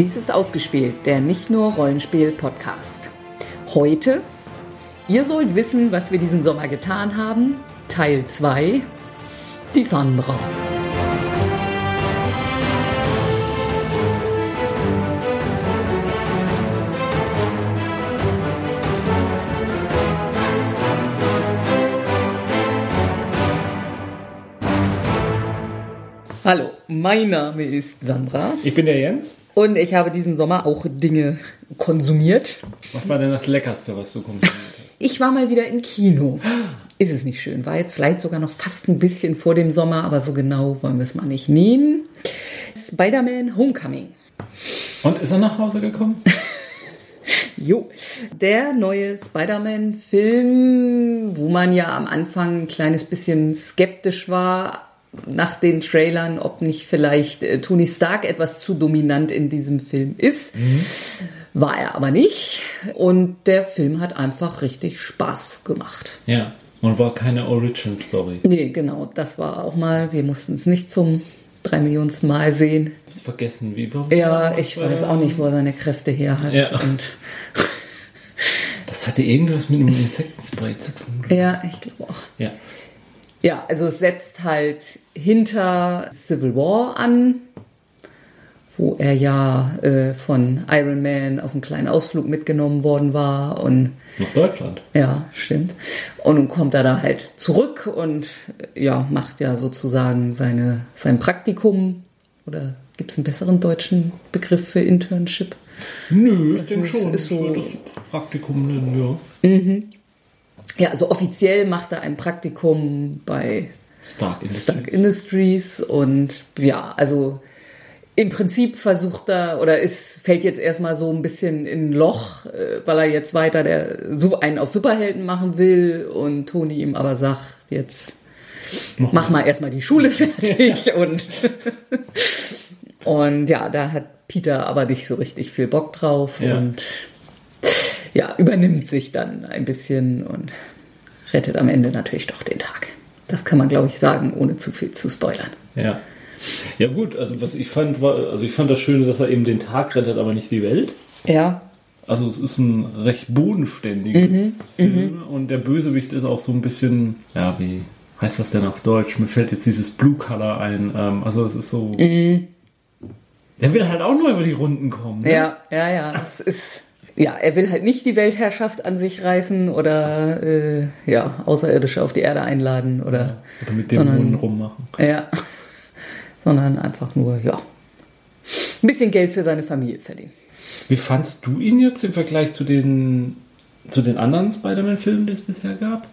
Dies ist ausgespielt, der nicht nur Rollenspiel-Podcast. Heute, ihr sollt wissen, was wir diesen Sommer getan haben. Teil 2, die Sandra. Hallo, mein Name ist Sandra Ich bin der Jens. Und ich habe diesen Sommer auch Dinge konsumiert. Was war denn das Leckerste, was du konsumiert hast? Ich war mal wieder im Kino. Ist es nicht schön? War jetzt vielleicht sogar noch fast ein bisschen vor dem Sommer, aber so genau wollen wir es mal nicht nehmen. Spider-Man Homecoming. Und ist er nach Hause gekommen? Jo, der neue Spider-Man-Film, wo man ja am Anfang ein kleines bisschen skeptisch war nach den Trailern, ob nicht vielleicht äh, Tony Stark etwas zu dominant in diesem Film ist. War er aber nicht. Und der Film hat einfach richtig Spaß gemacht. Ja. Und war keine Origin Story. Nee, genau, das war auch mal. Wir mussten es nicht zum drei Millionsten Mal sehen. Ich hab's vergessen, wie war Ja, ich weiß auch nicht, wo er seine Kräfte her hat. Ja. Und Das hatte irgendwas mit einem Insektenspray zu tun. ja, ich glaube auch. Ja. Ja, also es setzt halt hinter Civil War an, wo er ja äh, von Iron Man auf einen kleinen Ausflug mitgenommen worden war und Nach Deutschland. ja, stimmt. Und nun kommt er da halt zurück und äh, ja, macht ja sozusagen seine, sein Praktikum oder gibt es einen besseren deutschen Begriff für Internship? Nö, ich denke ist- schon. ist ich so- würde das Praktikum nennen, ja. Ja, also offiziell macht er ein Praktikum bei Stark Industries. Stark Industries und ja, also im Prinzip versucht er oder ist fällt jetzt erstmal so ein bisschen in ein Loch, äh, weil er jetzt weiter der einen auf Superhelden machen will und Toni ihm aber sagt, jetzt mach mal erstmal die Schule fertig und und ja, da hat Peter aber nicht so richtig viel Bock drauf Ja. und ja, übernimmt sich dann ein bisschen und rettet am Ende natürlich doch den Tag. Das kann man, glaube ich, sagen, ohne zu viel zu spoilern. Ja. Ja gut, also was ich fand, war, also ich fand das Schöne, dass er eben den Tag rettet, aber nicht die Welt. Ja, Also es ist ein recht bodenständiges Film und der Bösewicht ist auch so ein bisschen, ja, wie heißt das denn auf Deutsch? Mir fällt jetzt dieses Blue Color ein. Ähm, also es ist so. Der will halt auch nur über die Runden kommen. Ne? ja, ja, ja. Es ist, ja, er will halt nicht die Weltherrschaft an sich reißen oder äh, ja, Außerirdische auf die Erde einladen oder, Oder mit Dämonen rummachen. ja, sondern einfach nur, ja, ein bisschen Geld für seine Familie verdienen. Wie fandst du ihn jetzt im Vergleich zu den, zu den anderen Spider-Man-Filmen, die es bisher gab?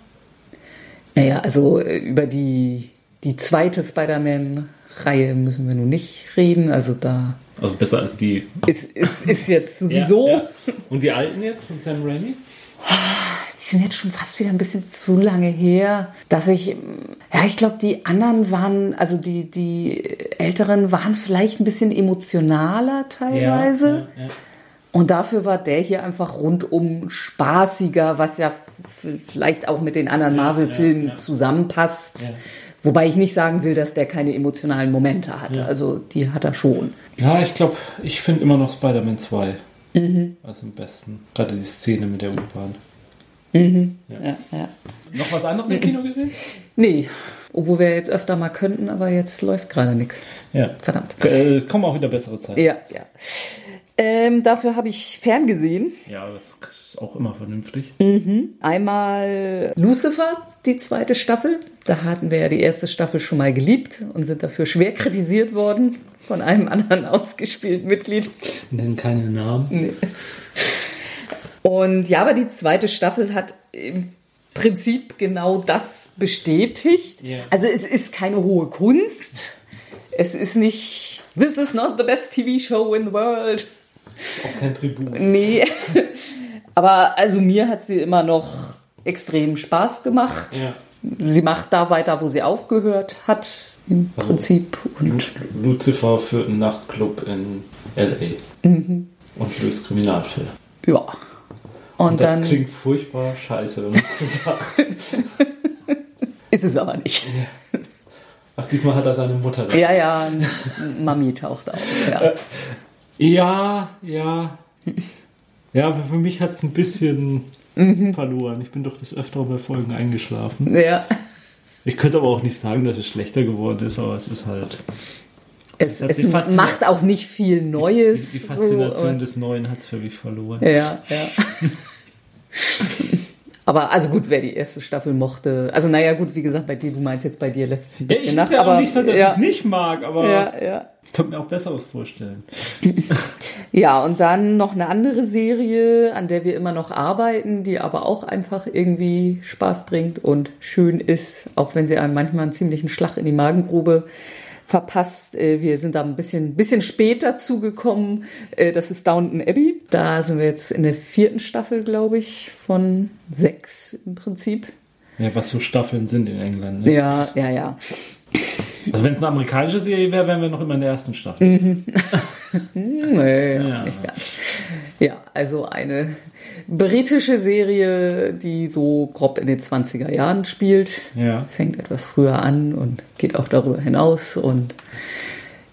Naja, also äh, über die, die zweite Spider-Man-Reihe müssen wir nun nicht reden. Also da Also besser als die. ist, ist, ist jetzt sowieso. Ja, ja. Und die alten jetzt von Sam Raimi? Die sind jetzt schon fast wieder ein bisschen zu lange her, dass ich, ja, ich glaube, die anderen waren, also die, die älteren waren vielleicht ein bisschen emotionaler teilweise. Ja. Und dafür war der hier einfach rundum spaßiger, was ja vielleicht auch mit den anderen Marvel-Filmen ja, ja. zusammenpasst. Ja. Wobei ich nicht sagen will, dass der keine emotionalen Momente hatte. Also die hat er schon. Ja, ich glaube, ich finde immer noch Spider-Man 2 als am besten. Gerade die Szene mit der U-Bahn. Ja, ja. Noch was anderes im Kino gesehen? Nee, obwohl wir jetzt öfter mal könnten, aber jetzt läuft gerade nichts. Ja. Verdammt. Äh, kommen auch wieder bessere Zeiten. Ja, ja. Ähm, dafür habe ich ferngesehen. Ja, das ist auch immer vernünftig. Einmal Lucifer, die zweite Staffel. Da hatten wir ja die erste Staffel schon mal geliebt und sind dafür schwer kritisiert worden von einem anderen ausgespielten Mitglied. Nennen keine Namen. Und ja, aber die zweite Staffel hat im Prinzip genau das bestätigt. Ja. Also es ist keine hohe Kunst. Es ist nicht, this is not the best TV show in the world. Auch kein Tribut. Nee. Aber also mir hat sie immer noch extrem Spaß gemacht. Ja. Sie macht da weiter, wo sie aufgehört hat, im Prinzip. Und Lucifer führt einen Nachtclub in L.A. und löst Kriminalfälle. ja. Und Das dann klingt furchtbar scheiße, wenn man es so sagt. ist es aber nicht. Ach, diesmal hat er seine Mutter. Ja, ja, Mami taucht auf. Ja. Ja, ja. Ja, aber für mich hat es ein bisschen Mhm. verloren. Ich bin doch des Öfteren bei Folgen eingeschlafen. Ja. Ich könnte aber auch nicht sagen, dass es schlechter geworden ist, aber es ist halt. Es, es macht auch nicht viel Neues. Die, die Faszination so, des Neuen hat es für mich verloren. ja, ja. aber also gut, wer die erste Staffel mochte. Also naja, gut, wie gesagt, bei dir, du meinst jetzt bei dir letztes Ja, bisschen ich nach. ist ja aber auch nicht so, dass ja, ich es nicht mag, aber ja, ja. Ich könnte mir auch Besseres vorstellen. Ja, und dann noch eine andere Serie, an der wir immer noch arbeiten, die aber auch einfach irgendwie Spaß bringt und schön ist, auch wenn sie einem manchmal einen ziemlichen Schlag in die Magengrube verpasst. Äh, Wir sind da ein bisschen, bisschen später zugekommen. Äh, Das ist Downton Abbey. Da sind wir jetzt in der vierten Staffel, glaube ich, von sechs im Prinzip. Ja, was so Staffeln sind in England. Ne? Ja, ja, ja. Also wenn es eine amerikanische Serie wäre, wären wir noch immer in der ersten Staffel. Mhm. Nee, Ja. nicht ganz. Ja, also eine britische Serie, die so grob in den 20er Jahren spielt. Ja. Fängt etwas früher an und geht auch darüber hinaus und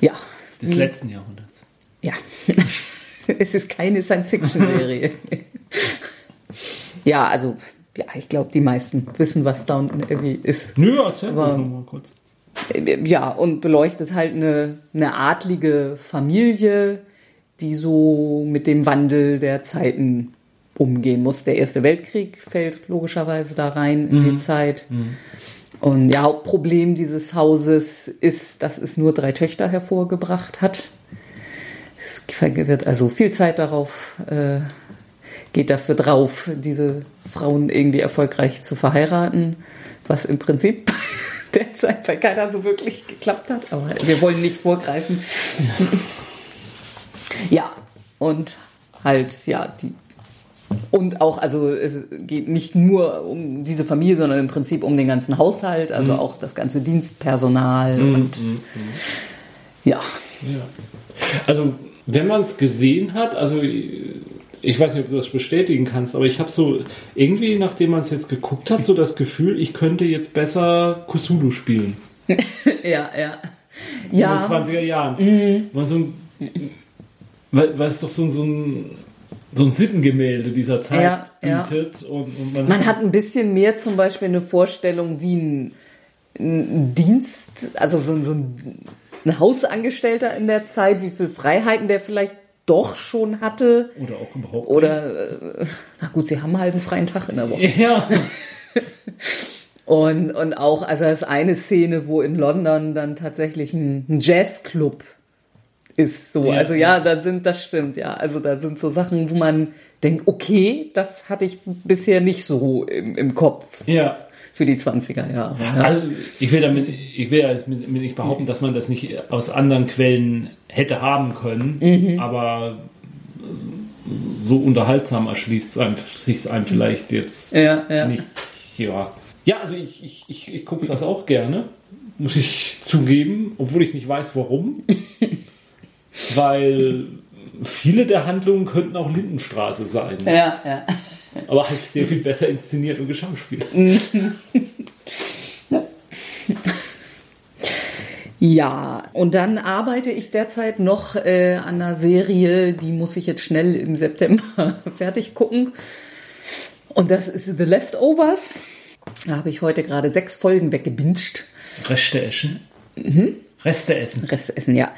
ja. Des letzten Jahrhunderts. Ja. es ist keine Science-Fiction-Serie. ja, also, ja, ich glaube, die meisten wissen, was Downton Abbey ist. Nö, erzähl Aber- mal kurz. Ja, und beleuchtet halt eine, eine adlige Familie, die so mit dem Wandel der Zeiten umgehen muss. Der Erste Weltkrieg fällt logischerweise da rein in die Zeit. Und ja, Hauptproblem dieses Hauses ist, dass es nur drei Töchter hervorgebracht hat. Es wird also viel Zeit darauf, äh, geht dafür drauf, diese Frauen irgendwie erfolgreich zu verheiraten, was im Prinzip derzeit bei keiner so wirklich geklappt hat, aber wir wollen nicht vorgreifen. ja, und halt, ja, die. Und auch, also es geht nicht nur um diese Familie, sondern im Prinzip um den ganzen Haushalt, also auch das ganze Dienstpersonal und ja. Ja. Also, wenn man es gesehen hat, also ich weiß nicht, ob du das bestätigen kannst, aber ich habe so irgendwie, nachdem man es jetzt geguckt hat, so das Gefühl, ich könnte jetzt besser Cthulhu spielen. Ja, ja. In Ja, den 20er Jahren. Man so ein, weil, weil es doch so ein, so ein, so ein Sittengemälde dieser Zeit Ja, ja. bietet. Und, und man, Man hat ein bisschen mehr zum Beispiel eine Vorstellung wie ein, ein Dienst, also so, ein- so ein, ein Hausangestellter in der Zeit, wie viel Freiheiten der vielleicht doch schon hatte. oder auch überhaupt Oder, äh, na gut, sie haben halt einen freien Tag in der Woche. Ja. Und, und auch, also das ist eine Szene, wo in London dann tatsächlich ein, ein Jazzclub ist so. Ja. Also ja, da sind, das stimmt, ja. Also da sind so Sachen, wo man denkt, okay, das hatte ich bisher nicht so im, im Kopf ja. Für die 20er Jahre. Ja. Also ich will damit, ich will ja jetzt mit- mit nicht behaupten, dass man das nicht aus anderen Quellen hätte haben können, Mhm. aber so unterhaltsam erschließt einem, sich einem vielleicht jetzt Ja, ja. nicht. Ja, ja also ich, ich, ich, ich gucke das auch gerne, muss ich zugeben, obwohl ich nicht weiß warum. Weil viele der Handlungen könnten auch Lindenstraße sein, Ja, ja. Aber halt sehr viel besser inszeniert und geschauspielt. Ja, und dann arbeite ich derzeit noch äh, an einer Serie, die muss ich jetzt schnell im September fertig gucken. Und das ist The Leftovers. Da habe ich heute gerade sechs Folgen weggebinged. Reste essen. Mhm. Reste essen. Rest essen, ja.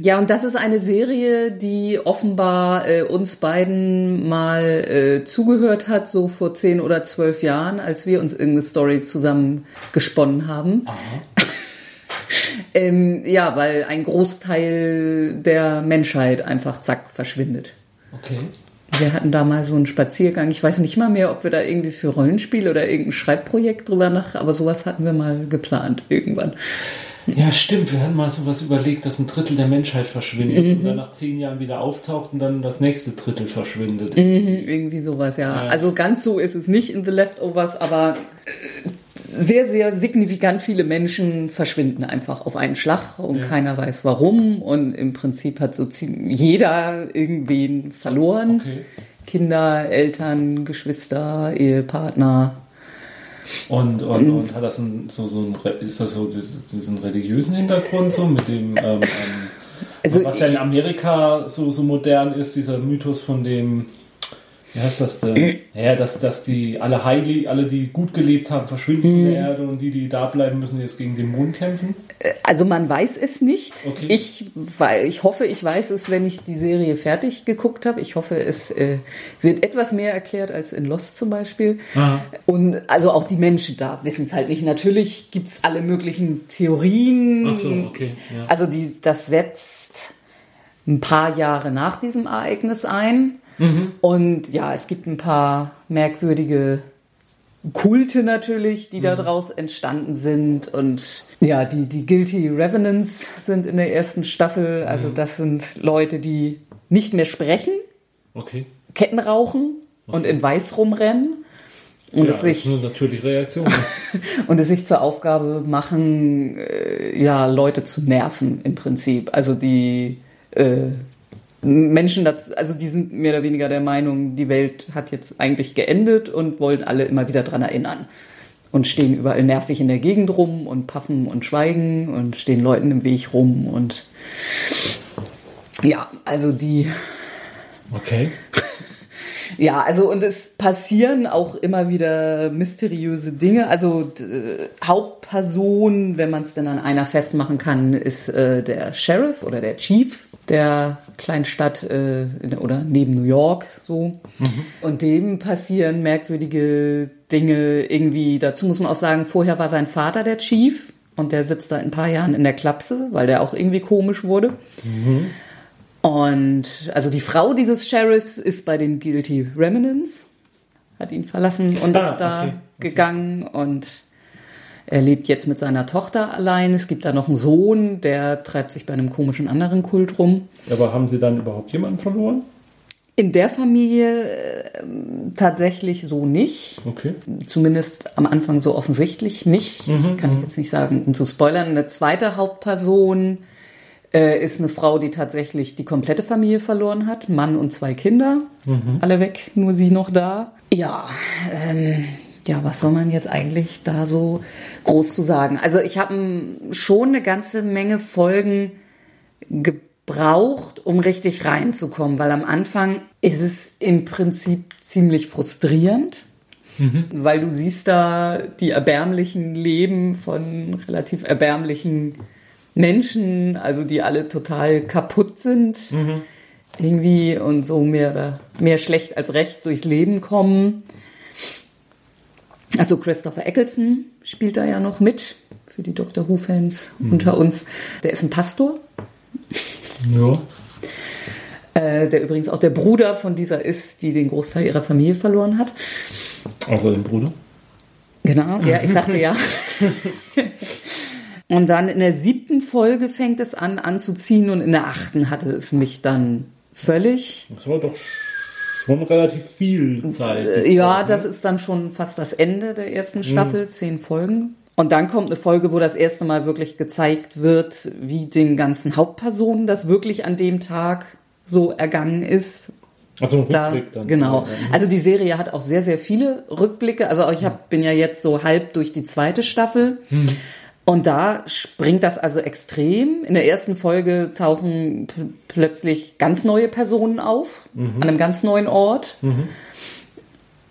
Ja, und das ist eine Serie, die offenbar äh, uns beiden mal äh, zugehört hat, so vor zehn oder zwölf Jahren, als wir uns irgendeine Story zusammen gesponnen haben. ähm, ja, weil ein Großteil der Menschheit einfach zack verschwindet. Okay. Wir hatten da mal so einen Spaziergang. Ich weiß nicht mal mehr, ob wir da irgendwie für Rollenspiel oder irgendein Schreibprojekt drüber nach, aber sowas hatten wir mal geplant irgendwann. Ja, stimmt. Wir hatten mal sowas überlegt, dass ein Drittel der Menschheit verschwindet Mhm. und dann nach zehn Jahren wieder auftaucht und dann das nächste Drittel verschwindet. Mhm, irgendwie sowas, ja. Ja. Also ganz so ist es nicht in The Leftovers, aber sehr, sehr signifikant viele Menschen verschwinden einfach auf einen Schlag und Ja. keiner weiß warum. Und im Prinzip hat so ziemlich jeder irgendwen verloren. Okay. Kinder, Eltern, Geschwister, Ehepartner. Und, und, und hat das ein, so, so ein, ist das so diesen, religiösen Hintergrund so mit dem, ähm, ähm, Also Was ja in Amerika so, so modern ist, dieser Mythos von dem, wie heißt das denn? Ja, dass, dass die alle heilig, alle, die gut gelebt haben, verschwinden von der Erde und die, die da bleiben, müssen jetzt gegen den Mond kämpfen. also man weiß es nicht. Okay. Ich, weil ich hoffe, ich weiß es, wenn ich die Serie fertig geguckt habe. Ich hoffe, es äh, wird etwas mehr erklärt als in Lost zum Beispiel. Aha. Und also auch die Menschen da wissen es halt nicht. Natürlich gibt's alle möglichen Theorien. Ach so, okay, ja. Also die, das setzt ein paar Jahre nach diesem Ereignis ein. Mhm. Und ja, es gibt ein paar merkwürdige Kulte natürlich, die Mhm. daraus entstanden sind. Und ja, die, die Guilty Revenants sind in der ersten Staffel. Mhm. Also das sind Leute, die nicht mehr sprechen, Okay. Ketten rauchen und in Weiß rumrennen. Und ja, es sich natürliche Reaktion. und es sich zur Aufgabe machen, äh, ja, Leute zu nerven im Prinzip. Also die äh, Menschen dazu, also die sind mehr oder weniger der Meinung, die Welt hat jetzt eigentlich geendet und wollen alle immer wieder dran erinnern. Und stehen überall nervig in der Gegend rum und paffen und schweigen und stehen Leuten im Weg rum und ja, also die Okay. Ja, also und es passieren auch immer wieder mysteriöse Dinge. Also d- Hauptperson, wenn man es denn an einer festmachen kann, ist äh, der Sheriff oder der Chief der Kleinstadt äh, oder neben New York so. Und dem passieren merkwürdige Dinge irgendwie. Dazu muss man auch sagen, vorher war sein Vater der Chief und der sitzt da in ein paar Jahren in der Klapse, weil der auch irgendwie komisch wurde. Und also die Frau dieses Sheriffs ist bei den Guilty Remnants, hat ihn verlassen und Ah, ist da okay, okay. gegangen und er lebt jetzt mit seiner Tochter allein. Es gibt da noch einen Sohn, der treibt sich bei einem komischen anderen Kult rum. Aber haben Sie dann überhaupt jemanden verloren? In der Familie äh, tatsächlich so nicht. Okay. Zumindest am Anfang so offensichtlich nicht. Kann ich jetzt nicht sagen, um zu spoilern. Eine zweite Hauptperson äh, ist eine Frau, die tatsächlich die komplette Familie verloren hat. Mann und zwei Kinder. Alle weg, nur sie noch da. Ja, ähm, ja, was soll man jetzt eigentlich da so groß zu sagen? Also ich habe schon eine ganze Menge Folgen gebraucht, um richtig reinzukommen, weil am Anfang ist es im Prinzip ziemlich frustrierend, weil du siehst da die erbärmlichen Leben von relativ erbärmlichen Menschen, also die alle total kaputt sind irgendwie und so mehr oder mehr schlecht als recht durchs Leben kommen. Also Christopher Eccleston spielt da ja noch mit für die Doctor Who-Fans unter uns. Der ist ein Pastor, Ja. äh, der übrigens auch der Bruder von dieser ist, die den Großteil ihrer Familie verloren hat. Außer dem Bruder. Genau, ja, ich sagte ja. Und dann in der siebten Folge fängt es an anzuziehen und in der achten hatte es mich dann völlig. Das war doch schon relativ viel Zeit. Ja, das ist dann schon fast das Ende der ersten Staffel, zehn Folgen. Und dann kommt eine Folge, wo das erste Mal wirklich gezeigt wird, wie den ganzen Hauptpersonen das wirklich an dem Tag so ergangen ist. Also ein Da, Rückblick dann. genau. Ja, Also die Serie hat auch sehr, sehr viele Rückblicke. Also ich hab, bin ja jetzt so halb durch die zweite Staffel. Und da springt das also extrem. In der ersten Folge tauchen plötzlich ganz neue Personen auf, an einem ganz neuen Ort.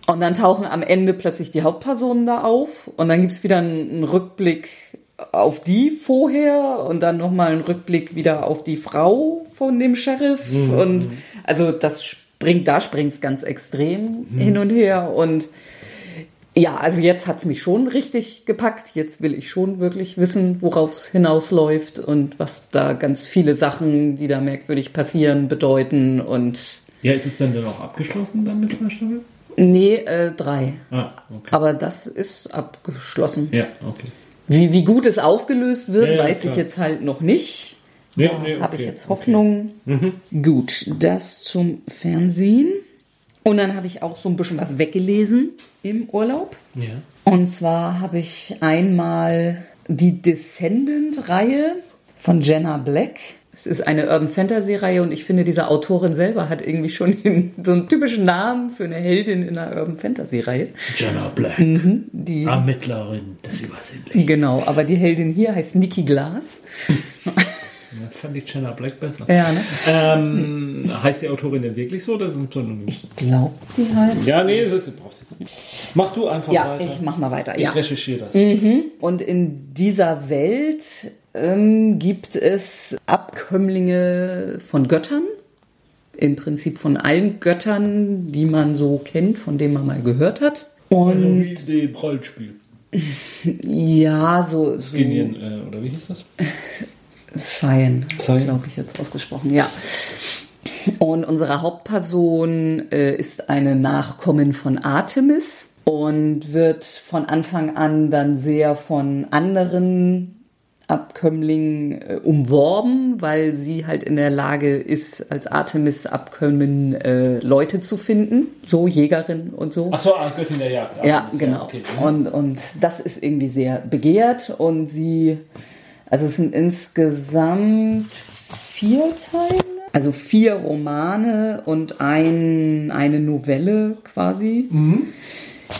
Und dann tauchen am Ende plötzlich die Hauptpersonen da auf. Und dann gibt's wieder einen, Rückblick auf die vorher und dann nochmal einen Rückblick wieder auf die Frau von dem Sheriff. Und also das springt, da springt's ganz extrem hin und her. Und ja, also jetzt hat's mich schon richtig gepackt. Jetzt will ich schon wirklich wissen, worauf es hinausläuft und was da ganz viele Sachen, die da merkwürdig passieren, bedeuten. Und ja, ist es dann dann auch abgeschlossen dann mit zwei Staffeln? nee, äh, drei. Ah, okay. Aber das ist abgeschlossen. Ja, okay. Wie, wie gut es aufgelöst wird, Ja, ja, weiß klar. ich jetzt halt noch nicht. Nee, Da nee, habe ich okay, jetzt okay. Hoffnung. Gut, das zum Fernsehen. Und dann habe ich auch so ein bisschen was weggelesen im Urlaub. Ja. Und zwar habe ich einmal die Descendant-Reihe von Jenna Black. Es ist eine Urban Fantasy-Reihe und ich finde, diese Autorin selber hat irgendwie schon den, so einen typischen Namen für eine Heldin in einer Urban Fantasy-Reihe. Jenna Black. Die Ermittlerin des Übersinnlichen. Genau, aber die Heldin hier heißt Nikki Glass. Ja, fand die Jenna Black besser. Ja, ne? Ähm, heißt die Autorin denn wirklich so? Das ist ein Pseudonym. Ich glaube, die heißt. Ja, nee, das ist, du brauchst jetzt nicht. Mach du einfach Ja, weiter. ich mach mal weiter. Ich Ja. recherchiere das. Und in dieser Welt ähm, gibt es Abkömmlinge von Göttern. Im Prinzip von allen Göttern, die man so kennt, von denen man mal gehört hat. Und Wie dem Rollenspiel. ja, so, so Genien, äh, oder wie hieß das? Cyan, Cyan. glaube ich jetzt ausgesprochen, ja. Und unsere Hauptperson äh, ist eine Nachkommin von Artemis und wird von Anfang an dann sehr von anderen Abkömmlingen äh, umworben, weil sie halt in der Lage ist, als Artemis-Abkömmling äh, Leute zu finden, so Jägerin und so. Achso, ah, Göttin der Jagd. Ja, genau. okay. Und, und das ist irgendwie sehr begehrt und sie, also es sind insgesamt vier Teile, also vier Romane und ein, eine Novelle quasi,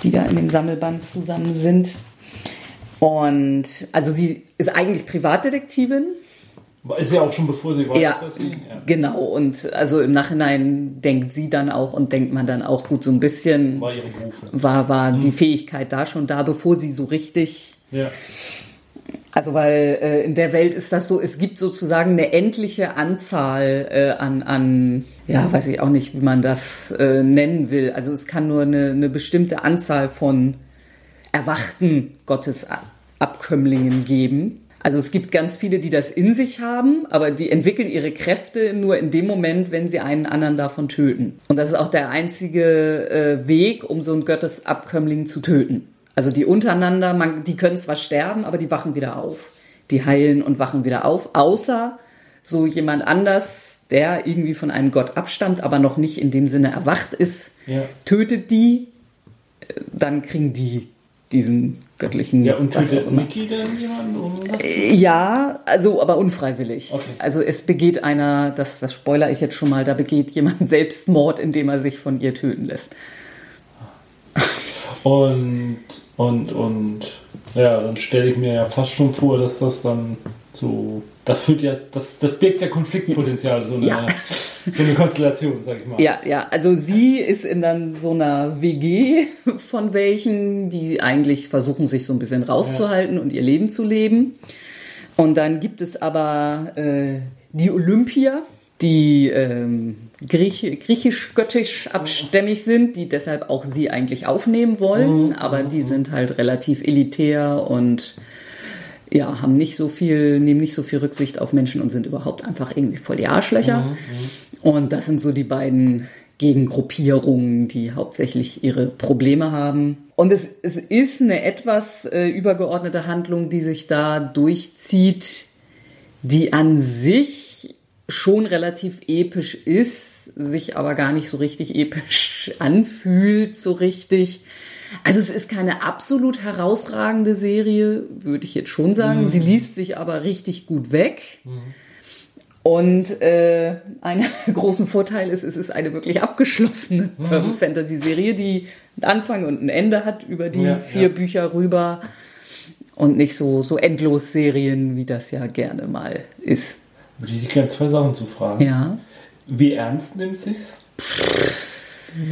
die da in dem Sammelband zusammen sind. Und also sie ist eigentlich Privatdetektivin. Ist ja auch schon bevor sie weiß, Ja, dass sie. Ja. genau. Und also im Nachhinein denkt sie dann auch und denkt man dann auch gut so ein bisschen War ihre Berufe. war, war die Fähigkeit da schon da, bevor sie so richtig. Ja. Also weil äh, in der Welt ist das so, es gibt sozusagen eine endliche Anzahl äh, an, an, ja, weiß ich auch nicht, wie man das äh, nennen will. Also es kann nur eine, eine bestimmte Anzahl von erwachten Gottesabkömmlingen geben. Also es gibt ganz viele, die das in sich haben, aber die entwickeln ihre Kräfte nur in dem Moment, wenn sie einen anderen davon töten. Und das ist auch der einzige äh, Weg, um so einen Gottesabkömmling zu töten. Also die untereinander, man, die können zwar sterben, aber die wachen wieder auf. Die heilen und wachen wieder auf, außer so jemand anders, der irgendwie von einem Gott abstammt, aber noch nicht in dem Sinne erwacht ist, Ja. tötet die, äh, dann kriegen die diesen göttlichen. Ja, und tötet. Mickey denn jemanden? Um das? Ja, also aber unfreiwillig. Okay. Also es begeht einer, das, das spoiler ich jetzt schon mal, da begeht jemand Selbstmord, indem er sich von ihr töten lässt. Und, und, und, ja, dann stelle ich mir ja fast schon vor, dass das dann so, das führt ja, das, das birgt ja Konfliktpotenzial, so eine, Ja. so eine Konstellation, sag ich mal. Ja, ja, also sie ist in dann so einer WG von welchen, die eigentlich versuchen, sich so ein bisschen rauszuhalten und ihr Leben zu leben. Und dann gibt es aber äh, die Olympia, die ähm, Griech, griechisch-göttisch abstämmig sind, die deshalb auch sie eigentlich aufnehmen wollen, aber die sind halt relativ elitär und ja, haben nicht so viel, nehmen nicht so viel Rücksicht auf Menschen und sind überhaupt einfach irgendwie voll die Arschlöcher. Und das sind so die beiden Gegengruppierungen, die hauptsächlich ihre Probleme haben. Und es, es ist eine etwas äh, übergeordnete Handlung, die sich da durchzieht, die an sich schon relativ episch ist, sich aber gar nicht so richtig episch anfühlt, so richtig. Also es ist keine absolut herausragende Serie, würde ich jetzt schon sagen. Sie liest sich aber richtig gut weg. Und äh, einer der großen Vorteile ist, es ist eine wirklich abgeschlossene ähm, Fantasy-Serie, die einen Anfang und ein Ende hat über die Ja, vier ja. Bücher rüber und nicht so, so endlos Serien, wie das ja gerne mal ist. Würde ich dich gerne zwei Sachen zu fragen. Ja. Wie ernst nimmt sich's?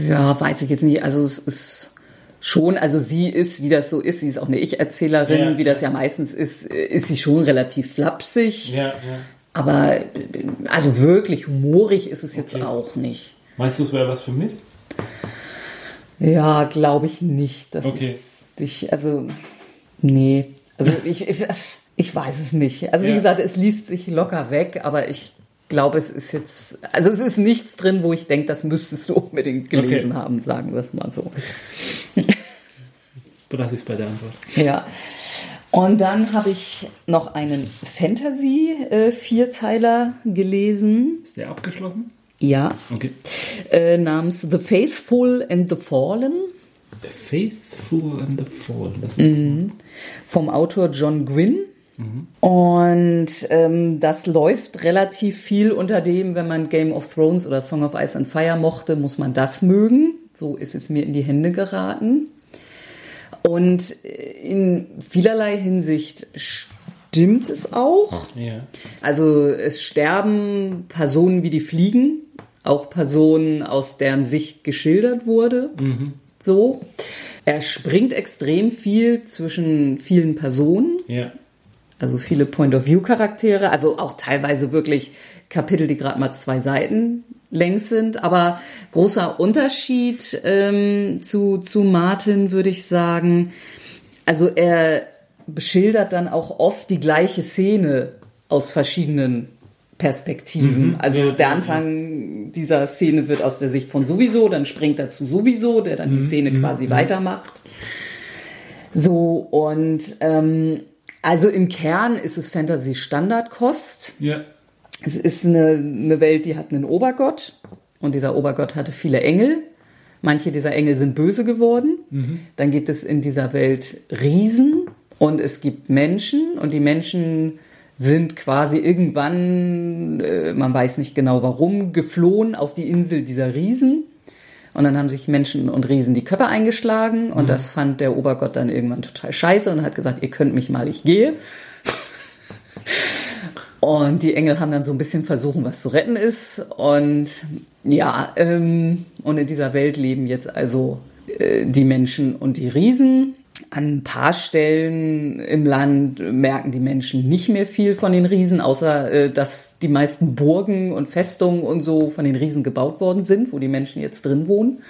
Ja, weiß ich jetzt nicht. Also es ist schon, also sie ist, wie das so ist, sie ist auch eine Ich-Erzählerin, Ja, wie das ja meistens ist, ist sie schon relativ flapsig. Ja, ja. Aber also wirklich humorig ist es jetzt Okay. auch nicht. Meinst du, es wäre was für mich? Ja, glaube ich nicht. Das Okay. ist dich, also nee. Also ich, ich, ich weiß es nicht. Also wie Ja. gesagt, es liest sich locker weg, aber ich glaube, es ist jetzt, also es ist nichts drin, wo ich denke, das müsstest du unbedingt gelesen Okay. haben, sagen wir es mal so. Belasse ich es bei der Antwort. Ja. Und dann habe ich noch einen Fantasy-Vierteiler gelesen. Ist der abgeschlossen? Ja. Okay. Äh, namens The Faithful and the Fallen The Faithful and the Fallen. Das ist vom Autor John Gwynn. Und ähm, das läuft relativ viel unter dem, wenn man Game of Thrones oder Song of Ice and Fire mochte, muss man das mögen. So ist es mir in die Hände geraten. Und in vielerlei Hinsicht stimmt es auch. Ja. Also es sterben Personen wie die Fliegen, auch Personen, aus deren Sicht geschildert wurde. So. Er springt extrem viel zwischen vielen Personen, Ja. Also viele Point-of-View-Charaktere, also auch teilweise wirklich Kapitel, die gerade mal zwei Seiten längs sind. Aber großer Unterschied ähm, zu, zu Martin, würde ich sagen. Also er beschildert dann auch oft die gleiche Szene aus verschiedenen Perspektiven. Also Ja, der ja, Anfang dieser Szene wird aus der Sicht von sowieso, dann springt er zu sowieso, der dann die Szene quasi weitermacht. So, und ähm, also im Kern ist es Fantasy-Standardkost. Ja. Es ist eine, eine Welt, die hat einen Obergott und dieser Obergott hatte viele Engel. Manche dieser Engel sind böse geworden. Dann gibt es in dieser Welt Riesen und es gibt Menschen und die Menschen sind quasi irgendwann, äh, man weiß nicht genau warum, geflohen auf die Insel dieser Riesen. Und dann haben sich Menschen und Riesen die Köpfe eingeschlagen und das fand der Obergott dann irgendwann total scheiße und hat gesagt, ihr könnt mich mal, ich gehe. Und die Engel haben dann so ein bisschen versuchen, was zu retten ist. Und ja, ähm, und in dieser Welt leben jetzt also äh, die Menschen und die Riesen. An ein paar Stellen im Land merken die Menschen nicht mehr viel von den Riesen, außer äh, dass die meisten Burgen und Festungen und so von den Riesen gebaut worden sind, wo die Menschen jetzt drin wohnen.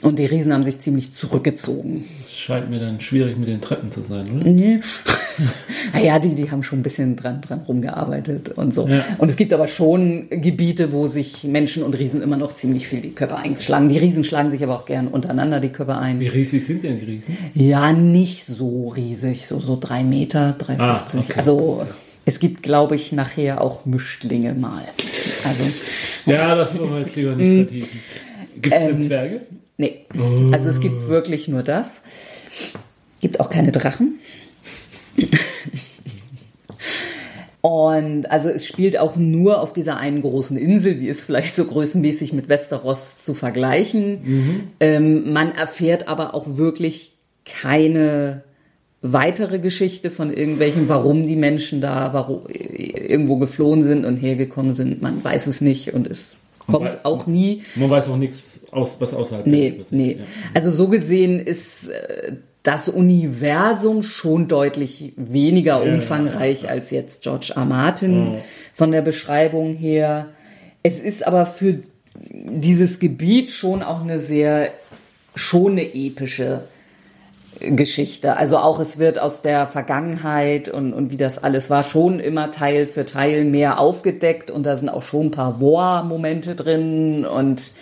Und die Riesen haben sich ziemlich zurückgezogen. Scheint mir dann schwierig mit den Treppen zu sein, oder? Nee. naja, die, die haben schon ein bisschen dran, dran rumgearbeitet und so. Ja. Und es gibt aber schon Gebiete, wo sich Menschen und Riesen immer noch ziemlich viel die Köpfe eingeschlagen. Die Riesen schlagen sich aber auch gern untereinander die Köpfe ein. Wie riesig sind denn die Riesen? Ja, nicht so riesig, so, so drei Meter, 3,50. Ah, okay. Also es gibt, glaube ich, nachher auch Mischlinge mal. Also, Ja, das wollen wir jetzt lieber Mm. nicht vertiefen. Gibt es denn Ähm, Zwerge? nee. Also es gibt wirklich nur das. Gibt auch keine Drachen. Und also es spielt auch nur auf dieser einen großen Insel, die ist vielleicht so größenmäßig mit Westeros zu vergleichen. Ähm, man erfährt aber auch wirklich keine weitere Geschichte von irgendwelchen, warum die Menschen da warum, irgendwo geflohen sind und hergekommen sind. Man weiß es nicht und es kommt weiß- auch nie Man weiß auch nichts, aus, was außerhalb der Nee, Welt passiert. nee. Ja. Also so gesehen ist äh, das Universum schon deutlich weniger Ja, umfangreich ja, als jetzt George R. Martin Ja. von der Beschreibung her. Es ist aber für dieses Gebiet schon auch eine sehr, schon eine epische Geschichte. Also auch es wird aus der Vergangenheit und, und wie das alles war schon immer Teil für Teil mehr aufgedeckt und da sind auch schon ein paar War-Momente drin und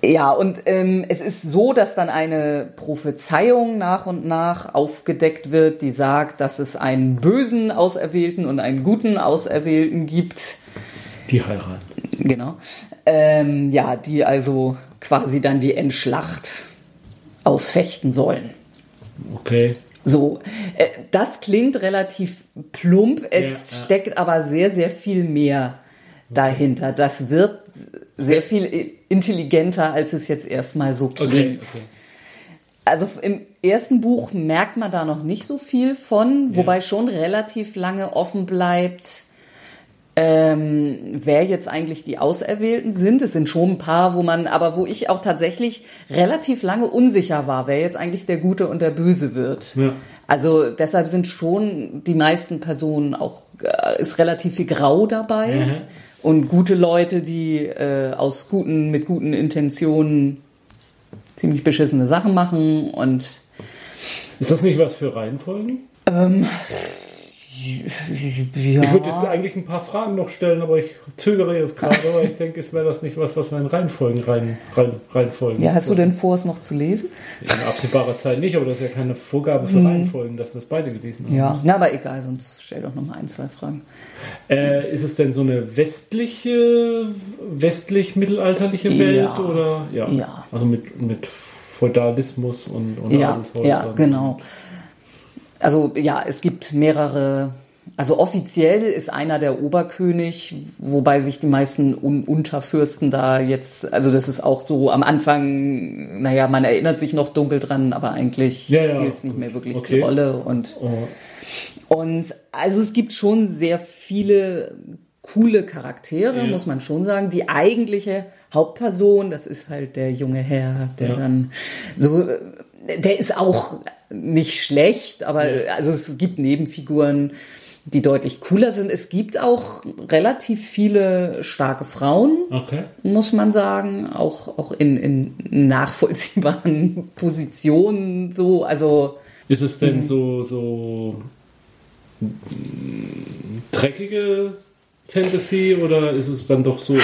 ja, und ähm, es ist so, dass dann eine Prophezeiung nach und nach aufgedeckt wird, die sagt, dass es einen bösen Auserwählten und einen guten Auserwählten gibt. Die heiraten. Genau. Ähm, ja, die also quasi dann die Endschlacht ausfechten sollen. Okay. So, äh, das klingt relativ plump, es Ja, ja. steckt aber sehr, sehr viel mehr dahinter. Das wird sehr viel intelligenter, als es jetzt erstmal so klingt. Okay. okay. Also im ersten Buch merkt man da noch nicht so viel von, wobei schon relativ lange offen bleibt, ähm, wer jetzt eigentlich die Auserwählten sind. Es sind schon ein paar, wo man, aber wo ich auch tatsächlich relativ lange unsicher war, wer jetzt eigentlich der Gute und der Böse wird. Ja. Also deshalb sind schon die meisten Personen auch, äh, ist relativ viel Grau dabei. Mhm. Und gute Leute, die äh, aus guten, mit guten Intentionen ziemlich beschissene Sachen machen und Ist das nicht was für Reihenfolgen? Ja, Ich würde jetzt eigentlich ein paar Fragen noch stellen, aber ich zögere jetzt gerade, aber ich denke, es wäre das nicht was, was wir in Reihenfolgen rein, rein, reinfolgen. ja, hast du denn vor, es noch zu lesen? In absehbarer Zeit nicht, aber das ist ja keine Vorgabe für Reihenfolgen, dass wir es beide gelesen haben. Mhm. Ja, na, aber egal, sonst stell doch noch mal ein, zwei Fragen. Äh, ist es denn so eine westliche, westlich-mittelalterliche Welt? Ja. Oder? Ja. Ja. Also mit, mit Feudalismus und, und Ja, ja, genau. Also ja, es gibt mehrere. Also offiziell ist einer der Oberkönig, wobei sich die meisten Un Unterfürsten da jetzt, also das ist auch so am Anfang, naja, man erinnert sich noch dunkel dran, aber eigentlich Ja, ja, spielt es nicht gut. mehr wirklich Okay. die Rolle und Oh, Und also es gibt schon sehr viele coole Charaktere, Ja. muss man schon sagen. Die eigentliche Hauptperson, das ist halt der junge Herr, der Ja. dann so, der ist auch nicht schlecht, aber also es gibt Nebenfiguren, die deutlich cooler sind. Es gibt auch relativ viele starke Frauen, Okay. muss man sagen, auch, auch in, in nachvollziehbaren Positionen so, also Ist es Mhm. denn so, so mm, dreckige Fantasy oder ist es dann doch so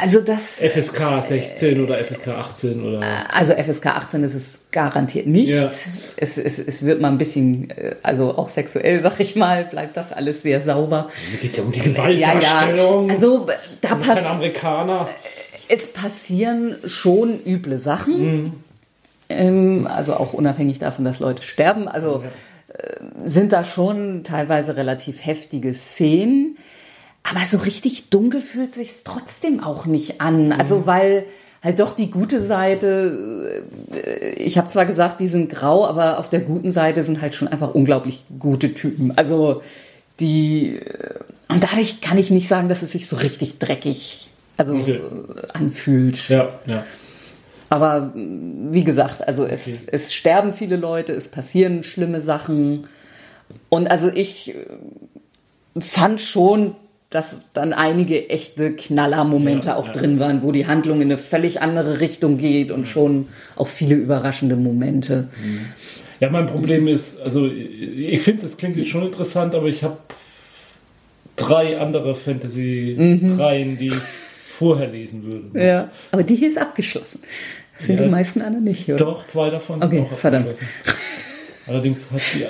also das FSK 16 oder FSK 18 oder? Also FSK 18 ist es garantiert nicht. Ja. Es, es, es wird mal ein bisschen, äh, also auch sexuell, sag ich mal, bleibt das alles sehr sauber. Mir geht ja um die Ja, ja. Gewaltdarstellung. Also da Kein passt, Amerikaner. es passieren schon üble Sachen. Ähm, also auch unabhängig davon, dass Leute sterben. Also äh, sind da schon teilweise relativ heftige Szenen. Aber so richtig dunkel fühlt sich's trotzdem auch nicht an. Also weil halt doch die gute Seite, äh, ich habe zwar gesagt, die sind grau, aber auf der guten Seite sind halt schon einfach unglaublich gute Typen. Also die äh, und dadurch kann ich nicht sagen, dass es sich so richtig dreckig also Okay. äh, anfühlt. Ja, ja. Aber wie gesagt, also es, es sterben viele Leute, es passieren schlimme Sachen. Und also ich fand schon, dass dann einige echte Knallermomente Ja, auch ja. drin waren, wo die Handlung in eine völlig andere Richtung geht und schon auch viele überraschende Momente. Ja, mein Problem ist, also ich finde es klingt jetzt schon interessant, aber ich habe drei andere Fantasy-Reihen, die ich vorher lesen würde. Ja. Aber die hier ist abgeschlossen. Das sind Ja. die meisten anderen nicht, oder? Doch, zwei davon Okay, sind auch verdammt. abgeschlossen. Allerdings hat die,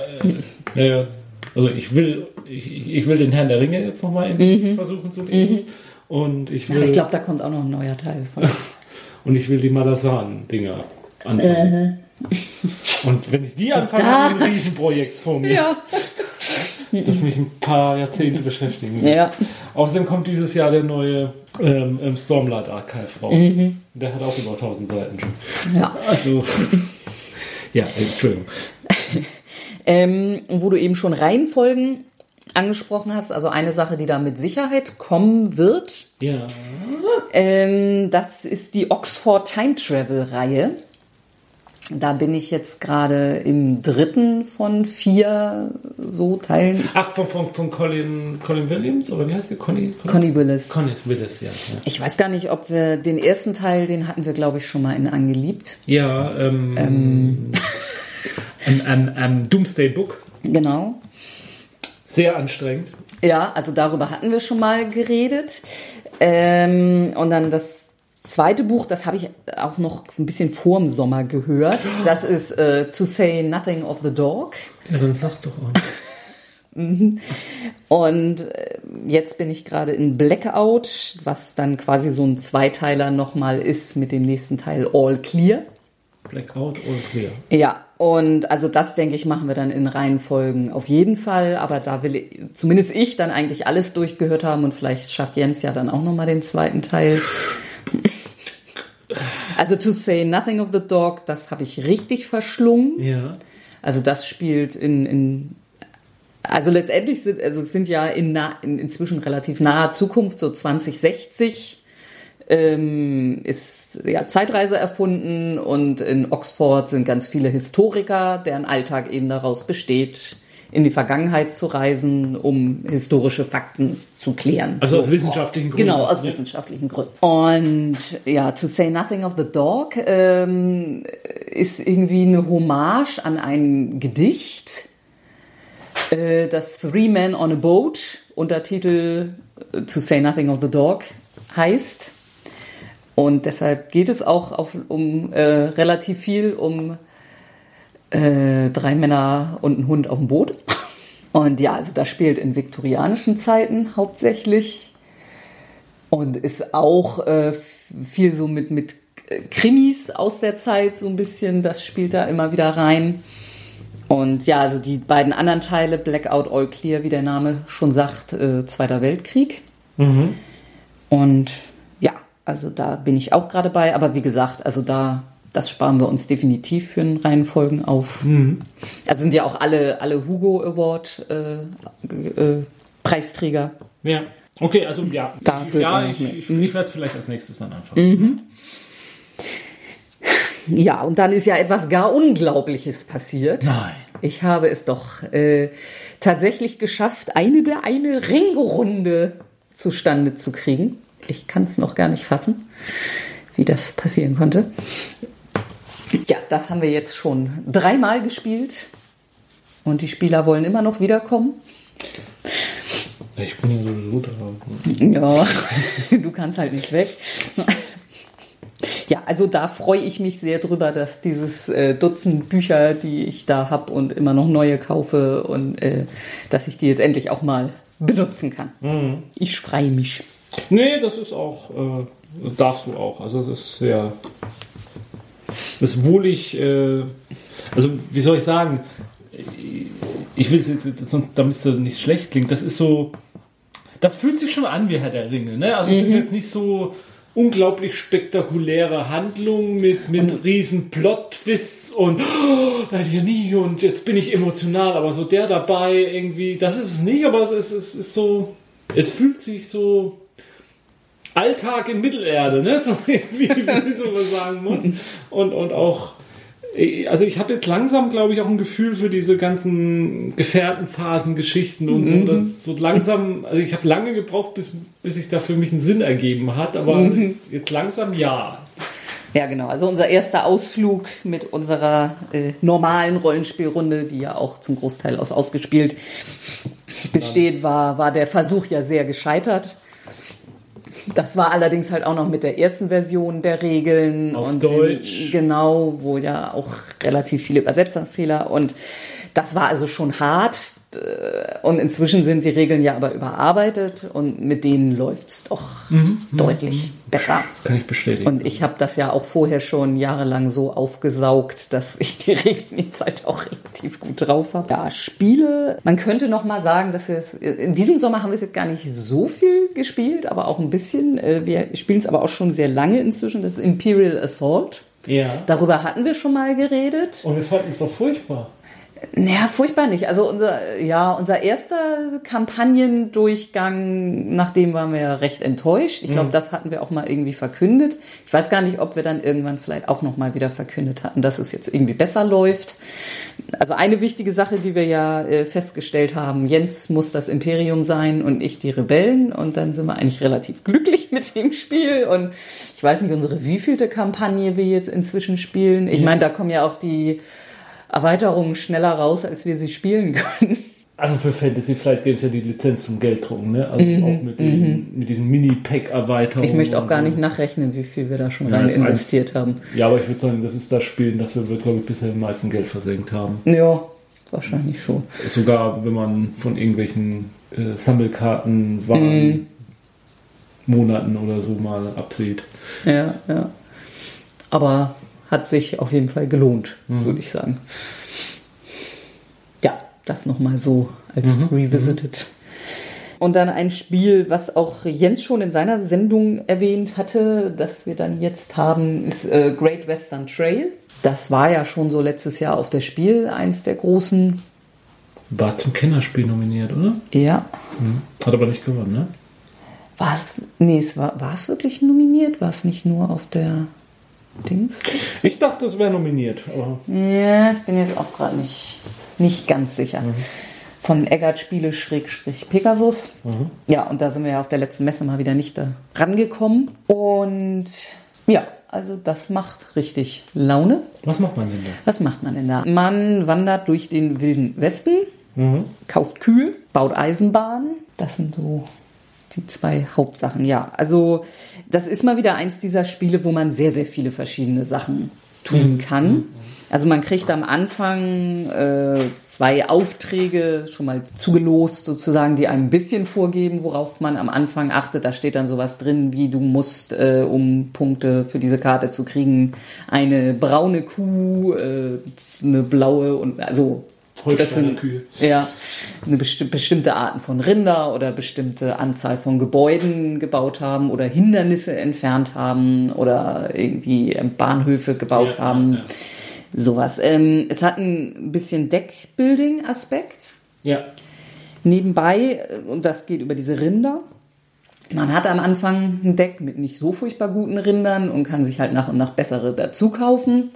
äh, ja, also ich will, ich, ich will den Herrn der Ringe jetzt nochmal endlich versuchen zu lesen. Und ich will, Mhm. Ich glaube, da kommt auch noch ein neuer Teil von. und ich will die Malasan-Dinger anfangen. Und wenn ich die anfange, habe ich ein Riesenprojekt vor mir, ja. das mich ein paar Jahrzehnte beschäftigen wird. Ja. Außerdem kommt dieses Jahr der neue ähm, ähm, Stormlight Archive raus. Mhm. Der hat auch über 1000 Seiten schon. ja. Also, ja, Entschuldigung. Ähm, wo du eben schon Reihenfolgen angesprochen hast, also eine Sache, die da mit Sicherheit kommen wird, Ja. ähm, das ist die Oxford Time Travel Reihe. Da bin ich jetzt gerade im dritten von vier so Teilen. Ach, von, von, von Colin, Colin Williams? Oder wie heißt sie? Connie? Connie Willis. Connie Willis, ja. Ja, Ich weiß gar nicht, ob wir den ersten Teil, den hatten wir, glaube ich, schon mal in Angeliebt. ja ähm, ein, ein, ein Doomsday Book. Genau. Sehr anstrengend. Ja, also darüber hatten wir schon mal geredet. Ähm, und dann das zweite Buch, das habe ich auch noch ein bisschen vorm Sommer gehört. Das ist äh, To Say Nothing of the Dog. Ja, dann sag's doch auch. Und äh, jetzt bin ich gerade in Blackout, was dann quasi so ein Zweiteiler nochmal ist mit dem nächsten Teil All Clear. Blackout or Clear. Ja, und also das, denke ich, machen wir dann in Reihenfolgen auf jeden Fall. Aber da will ich, zumindest ich dann eigentlich alles durchgehört haben und vielleicht schafft Jens ja dann auch nochmal den zweiten Teil. Also To Say Nothing of the Dog, das habe ich richtig verschlungen. Ja. Also das spielt in, in also letztendlich sind, also sind ja in, nah, in inzwischen relativ naher Zukunft, so 2060, ähm, ist ja Zeitreise erfunden und in Oxford sind ganz viele Historiker, deren Alltag eben daraus besteht, in die Vergangenheit zu reisen, um historische Fakten zu klären. Also aus wissenschaftlichen Gründen. Genau, aus Ja. wissenschaftlichen Gründen. Und ja, To Say Nothing of the Dog ähm, ist irgendwie eine Hommage an ein Gedicht, äh, das Three Men on a Boat, Untertitel äh, To Say Nothing of the Dog heißt. Und deshalb geht es auch auf, um äh, relativ viel um äh, drei Männer und ein Hund auf dem Boot. Und ja, also das spielt in viktorianischen Zeiten hauptsächlich und ist auch äh, viel so mit, mit Krimis aus der Zeit so ein bisschen, das spielt da immer wieder rein. Und ja, also die beiden anderen Teile, Blackout, All Clear, wie der Name schon sagt, äh, Zweiter Weltkrieg. Und ja, also da bin ich auch gerade bei, aber wie gesagt, also da Das sparen wir uns definitiv für einen Reihenfolgen auf. Mhm. Also sind ja auch alle, alle Hugo Award äh, äh, Preisträger. Ja. Okay, also ja. Da ja, ich, ich, ich werde es vielleicht als nächstes dann einfach. Mhm. Ja, und dann ist ja etwas gar Unglaubliches passiert. Nein. Ich habe es doch äh, tatsächlich geschafft, eine der eine Ringrunde zustande zu kriegen. Ich kann es noch gar nicht fassen, wie das passieren konnte. Ja, das haben wir jetzt schon dreimal gespielt und die Spieler wollen immer noch wiederkommen. Ich bin ja sowieso da. Ja, du kannst halt nicht weg. Ja, also da freue ich mich sehr drüber, dass dieses äh, Dutzend Bücher, die ich da habe und immer noch neue kaufe und äh, dass ich die jetzt endlich auch mal benutzen kann. Mhm. Ich freue mich. Nee, das ist auch, äh, darfst du auch. Also das ist sehr, das ist wohlig, äh, also wie soll ich sagen, ich will es jetzt, damit es nicht schlecht klingt, das ist so, das fühlt sich schon an wie Herr der Ringe, ne? Also mhm. es ist mhm. jetzt nicht so unglaublich spektakuläre Handlung mit, mit riesen Plot-Twists und oh, ja nie und jetzt bin ich emotional, aber so der dabei irgendwie, das ist es nicht, aber es ist, es ist so, es fühlt sich so Alltag in Mittelerde, ne? So wie, wie so was sagen muss. Und, und auch also ich habe jetzt langsam, glaube ich, auch ein Gefühl für diese ganzen Gefährtenphasen-Geschichten und so. Mhm. Das so langsam, also ich habe lange gebraucht, bis, bis sich da für mich einen Sinn ergeben hat, aber mhm. jetzt langsam ja. Ja, genau. Also unser erster Ausflug mit unserer äh, normalen Rollenspielrunde, die ja auch zum Großteil aus ausgespielt besteht, war, war der Versuch ja sehr gescheitert. Das war allerdings halt auch noch mit der ersten Version der Regeln Auf und Deutsch. Den, genau, wo ja auch relativ viele Übersetzerfehler und das war also schon hart. Äh, und inzwischen sind die Regeln ja aber überarbeitet und mit denen läuft es doch mhm, mhm, deutlich mhm. besser. Kann ich bestätigen. Und ich habe das ja auch vorher schon jahrelang so aufgesaugt, dass ich die Regeln jetzt halt auch relativ gut drauf habe. Ja, Spiele, man könnte noch mal sagen, dass wir es, in diesem Sommer haben wir es jetzt gar nicht so viel gespielt, aber auch ein bisschen. Äh, wir spielen es aber auch schon sehr lange inzwischen. Das ist Imperial Assault. Ja. Darüber hatten wir schon mal geredet. Und wir fanden es doch furchtbar. Naja, furchtbar nicht. Also unser, ja, unser erster Kampagnendurchgang, nach dem waren wir recht enttäuscht. Ich glaube, mhm. das hatten wir auch mal irgendwie verkündet. Ich weiß gar nicht, ob wir dann irgendwann vielleicht auch noch mal wieder verkündet hatten, dass es jetzt irgendwie besser läuft. Also eine wichtige Sache, die wir ja äh, festgestellt haben, Jens muss das Imperium sein und ich die Rebellen. Und dann sind wir eigentlich relativ glücklich mit dem Spiel. Und ich weiß nicht, unsere wievielte Kampagne wir jetzt inzwischen spielen. Ich meine, da kommen ja auch die Erweiterungen schneller raus, als wir sie spielen können. Also für Fantasy Flight Games ja die Lizenz zum Gelddrucken, ne? Also mhm, auch mit, den, mhm. mit diesen Mini-Pack-Erweiterungen. Ich möchte auch gar so. nicht nachrechnen, wie viel wir da schon ja, rein investiert eins, haben. Ja, aber ich würde sagen, das ist das Spiel, das wir, glaube ich, bisher am meisten Geld versenkt haben. Ja, wahrscheinlich schon. Sogar wenn man von irgendwelchen äh, Sammelkarten waren, mhm. Monaten oder so mal absieht. Ja, ja. Aber hat sich auf jeden Fall gelohnt, mhm. würde ich sagen. Ja, das nochmal so als mhm. Revisited. Und dann ein Spiel, was auch Jens schon in seiner Sendung erwähnt hatte, das wir dann jetzt haben, ist äh, Great Western Trail. Das war ja schon so letztes Jahr auf der Spiel eins der großen. War zum Kennerspiel nominiert, oder? Ja. Mhm. Hat aber nicht gewonnen, ne? War es, nee, es war, war es wirklich nominiert? War es nicht nur auf der Dings? Ich dachte, es wäre nominiert. Aber ja, ich bin jetzt auch gerade nicht, nicht ganz sicher. Mhm. Von Eggert Spiele Schrägstrich Pegasus. Mhm. Ja, und da sind wir ja auf der letzten Messe mal wieder nicht rangekommen. Und ja, also das macht richtig Laune. Was macht man denn da? Was macht man denn da? Man wandert durch den wilden Westen, mhm. kauft Kühe, baut Eisenbahnen. Das sind so die zwei Hauptsachen, ja. Also das ist mal wieder eins dieser Spiele, wo man sehr, sehr viele verschiedene Sachen tun mhm. kann. Also man kriegt am Anfang äh, zwei Aufträge schon mal zugelost sozusagen, die einem ein bisschen vorgeben, worauf man am Anfang achtet. Da steht dann sowas drin, wie du musst, äh, um Punkte für diese Karte zu kriegen, eine braune Kuh, äh, eine blaue und also Holsteiner-Kühe. Ja, eine besti bestimmte Arten von Rinder oder bestimmte Anzahl von Gebäuden gebaut haben oder Hindernisse entfernt haben oder irgendwie Bahnhöfe gebaut Ja, haben. ja, ja. Sowas. Ähm, es hat ein bisschen Deckbuilding-Aspekt Ja. nebenbei äh, und das geht über diese Rinder. Man hat am Anfang ein Deck mit nicht so furchtbar guten Rindern und kann sich halt nach und nach bessere dazu kaufen.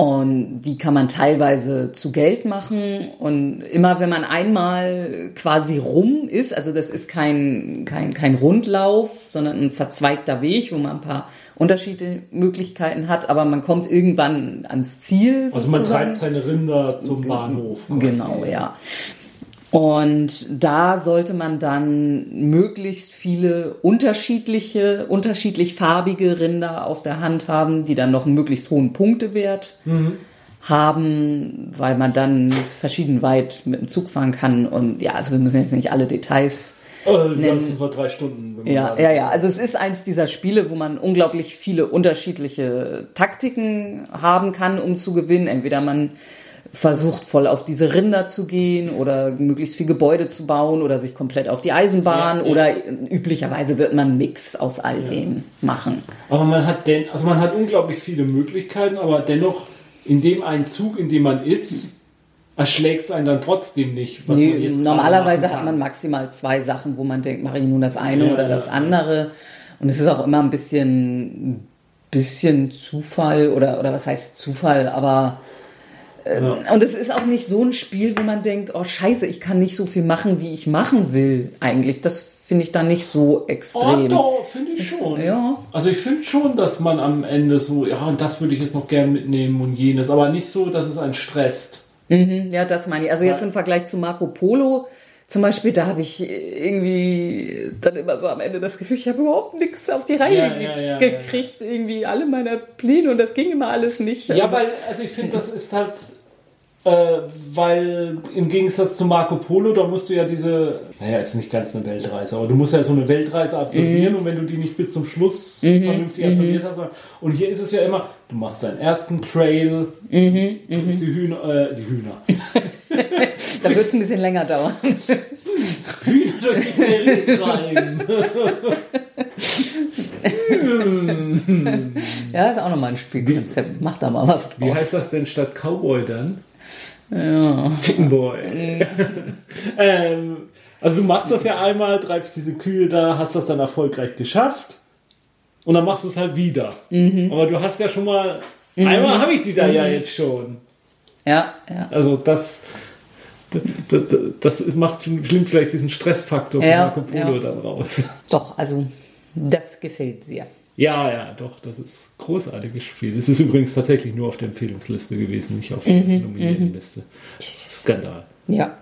Und die kann man teilweise zu Geld machen. Und immer wenn man einmal quasi rum ist, also das ist kein, kein, kein Rundlauf, sondern ein verzweigter Weg, wo man ein paar unterschiedliche Möglichkeiten hat, aber man kommt irgendwann ans Ziel. Also man sozusagen. treibt seine Rinder zum Bahnhof. Genau, ja. Und da sollte man dann möglichst viele unterschiedliche, unterschiedlich farbige Rinder auf der Hand haben, die dann noch einen möglichst hohen Punktewert haben, weil man dann verschieden weit mit dem Zug fahren kann. Und ja, also wir müssen jetzt nicht alle Details Oh, wir Nennen- haben vor drei Stunden. ja, ja, ja. Also es ist eins dieser Spiele, wo man unglaublich viele unterschiedliche Taktiken haben kann, um zu gewinnen. Entweder man versucht voll auf diese Rinder zu gehen oder möglichst viel Gebäude zu bauen oder sich komplett auf die Eisenbahn Ja, ja. oder üblicherweise wird man einen Mix aus all dem machen. Aber man hat denn, also man hat unglaublich viele Möglichkeiten, aber dennoch in dem einen Zug, in dem man ist, erschlägt es einen dann trotzdem nicht. was Nee, man jetzt normalerweise hat man maximal zwei Sachen, wo man denkt, mache ich nun das eine Ja, oder das ja, andere. Und es ist auch immer ein bisschen, bisschen Zufall oder, oder was heißt Zufall, aber Ja. und es ist auch nicht so ein Spiel, wo man denkt, oh scheiße, ich kann nicht so viel machen, wie ich machen will eigentlich. Das finde ich dann nicht so Oh, extrem. doch, finde ich schon. ja. Also ich finde schon, dass man am Ende so, ja, und das würde ich jetzt noch gern mitnehmen und jenes, aber nicht so, dass es einen stresst. Mhm, ja, das meine ich. Also jetzt im Vergleich zu Marco Polo zum Beispiel, da habe ich irgendwie dann immer so am Ende das Gefühl, ich habe überhaupt nichts auf die Reihe Ja, ja, ja, gekriegt, irgendwie alle meiner Pläne und das ging immer alles nicht. Ja, weil, also ich finde, das ist halt, äh, weil im Gegensatz zu Marco Polo, da musst du ja diese, naja, ist nicht ganz eine Weltreise, aber du musst ja so eine Weltreise absolvieren und wenn du die nicht bis zum Schluss vernünftig absolviert hast, und hier ist es ja immer, du machst deinen ersten Trail, bringst die Hühner, äh, die Hühner, da wird es ein bisschen länger dauern. Hühner durch die Prärie treiben. Ja, ist auch nochmal ein Spielkonzept. Mach da mal was Wie draus. heißt das denn statt Cowboy dann? Ja. Boy. ähm, also du machst das ja einmal, treibst diese Kühe da, hast das dann erfolgreich geschafft und dann machst du es halt wieder. Aber du hast ja schon mal, einmal habe ich die da ja jetzt schon. ja, ja. Also das, das, das ist, macht schlimm vielleicht diesen Stressfaktor von Ja, Marco Polo ja. dann raus. Doch, also das gefällt dir. Ja, ja, doch, das ist ein großartiges Spiel. Es ist übrigens tatsächlich nur auf der Empfehlungsliste gewesen, nicht auf der Nominiertenliste. Skandal. Ja.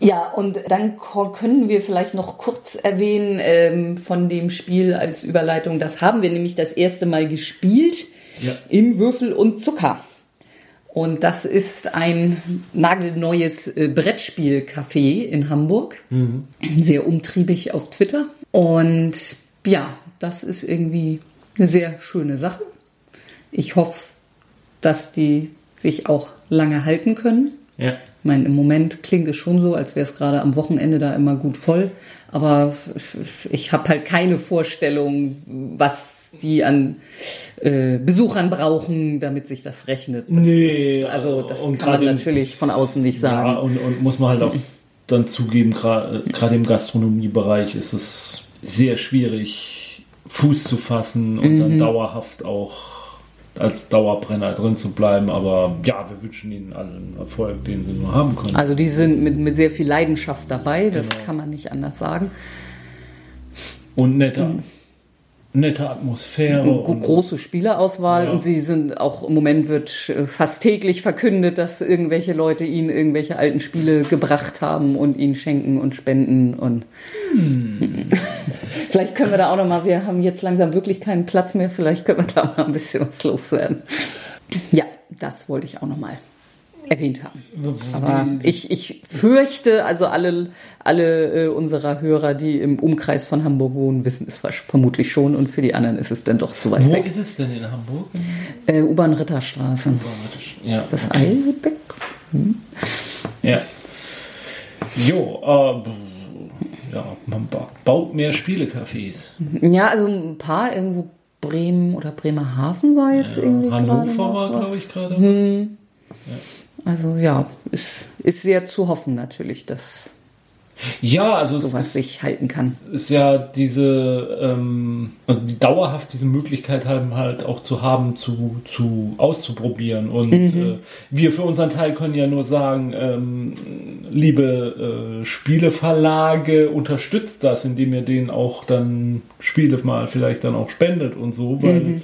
Ja, und dann können wir vielleicht noch kurz erwähnen ähm, von dem Spiel als Überleitung. Das haben wir nämlich das erste Mal gespielt Ja. im Würfel und Zucker. Und das ist ein nagelneues äh, Brettspiel-Café in Hamburg. Sehr umtriebig auf Twitter. Und ja, das ist irgendwie eine sehr schöne Sache. Ich hoffe, dass die sich auch lange halten können. Ja. Ich meine, im Moment klingt es schon so, als wäre es gerade am Wochenende da immer gut voll. Aber ich habe halt keine Vorstellung, was die an äh, Besuchern brauchen, damit sich das rechnet. Das Nee, ist, also das kann man natürlich von außen nicht sagen. Ja, und, und muss man halt auch dann zugeben, gerade im Gastronomiebereich ist es sehr schwierig, Fuß zu fassen und Mhm. dann dauerhaft auch als Dauerbrenner drin zu bleiben. Aber ja, wir wünschen ihnen allen Erfolg, den sie nur haben können. Also die sind mit, mit sehr viel Leidenschaft dabei, das Genau. kann man nicht anders sagen. Und nette, nette Atmosphäre. Große Spielerauswahl Ja. und sie sind auch im Moment wird äh, fast täglich verkündet, dass irgendwelche Leute ihnen irgendwelche alten Spiele gebracht haben und ihnen schenken und spenden und vielleicht können wir da auch noch mal, wir haben jetzt langsam wirklich keinen Platz mehr, vielleicht können wir da mal ein bisschen was loswerden. Ja, das wollte ich auch noch mal erwähnt haben. Aber ich, ich fürchte, also alle, alle äh, unserer Hörer, die im Umkreis von Hamburg wohnen, wissen es vermutlich schon und für die anderen ist es dann doch zu weit Wo weg. ist es denn in Hamburg? Äh, U-Bahn Ritterstraße. Ja. Das Eilbeck? Hm? Ja. Jo, äh, ja, man baut mehr Spielecafés. Ja, also ein paar irgendwo Bremen oder Bremerhaven war jetzt ja, irgendwie Hannover war, glaube ich, gerade hm. ja. Also ja, ist, ist sehr zu hoffen natürlich, dass ja, also sowas ist, sich halten kann. Es ist ja diese ähm, also die dauerhaft diese Möglichkeit haben halt auch zu haben zu zu auszuprobieren und mhm. äh, wir für unseren Teil können ja nur sagen ähm, liebe äh, Spieleverlage unterstützt das indem ihr denen auch dann Spiele mal vielleicht dann auch spendet und so weil mhm.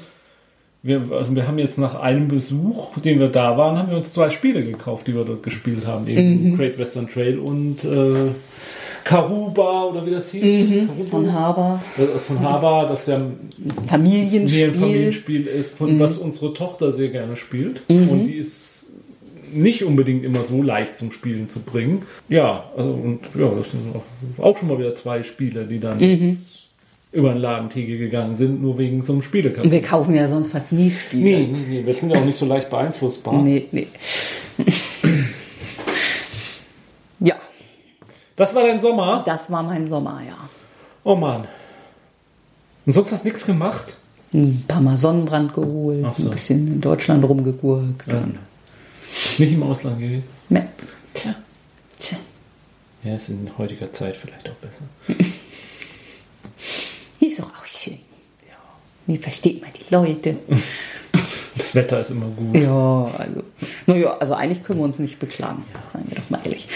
Wir, also wir haben jetzt nach einem Besuch, den wir da waren, haben wir uns zwei Spiele gekauft, die wir dort gespielt haben. Eben mhm. Great Western Trail und äh, Karuba oder wie das hieß. Mhm, von Haber. Äh, von Haber, das ja ein Familienspiel, ist, von mhm. was unsere Tochter sehr gerne spielt. Mhm. Und die ist nicht unbedingt immer so leicht zum Spielen zu bringen. Ja, also und ja, das sind auch schon mal wieder zwei Spiele, die dann mhm. Über den Ladentheke gegangen sind, nur wegen zum Spielekasten. Wir kaufen ja sonst fast nie Spiele. Nee, nee, nee, wir sind ja auch nicht so leicht beeinflussbar. Nee, nee. Das war dein Sommer? Das war mein Sommer, ja. Oh Mann. Und sonst hast du nichts gemacht? Ein paar Mal Sonnenbrand geholt, so. ein bisschen in Deutschland rumgegurkt. Ja. Nicht im Ausland gewesen? Nee. Tja. Tja. Ja, ist in heutiger Zeit vielleicht auch besser. ist doch auch schön. Ja. Wie versteht man die Leute? Das Wetter ist immer gut. Ja, also, naja, also eigentlich können wir uns nicht beklagen, ja. seien wir doch mal ehrlich.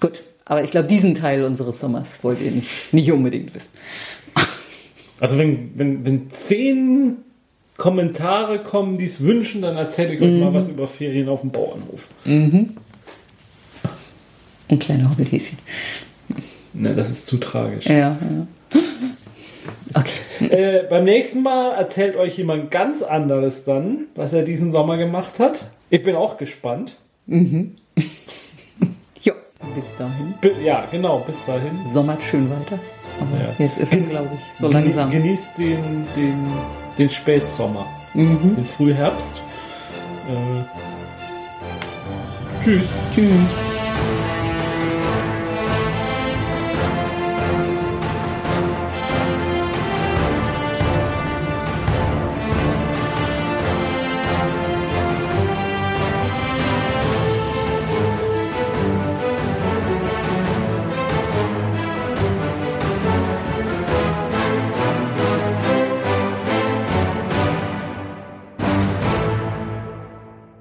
Gut, aber ich glaube, diesen Teil unseres Sommers wollt ihr nicht, nicht unbedingt wissen. Also wenn, wenn, wenn zehn Kommentare kommen, die es wünschen, dann erzähle ich euch mhm. mal was über Ferien auf dem Bauernhof. Mhm. Ein kleiner Hobbithäschen. Ne, das ist zu tragisch. Ja, ja. Okay. Äh, beim nächsten Mal erzählt euch jemand ganz anderes dann, was er diesen Sommer gemacht hat. Ich bin auch gespannt. Mhm. Bis dahin. Ja, genau, bis dahin. Sommert schön weiter. Aber ja. jetzt ist es, glaube ich, so langsam. Genießt den, den, den Spätsommer, mhm. den Frühherbst. Äh, tschüss. Tschüss.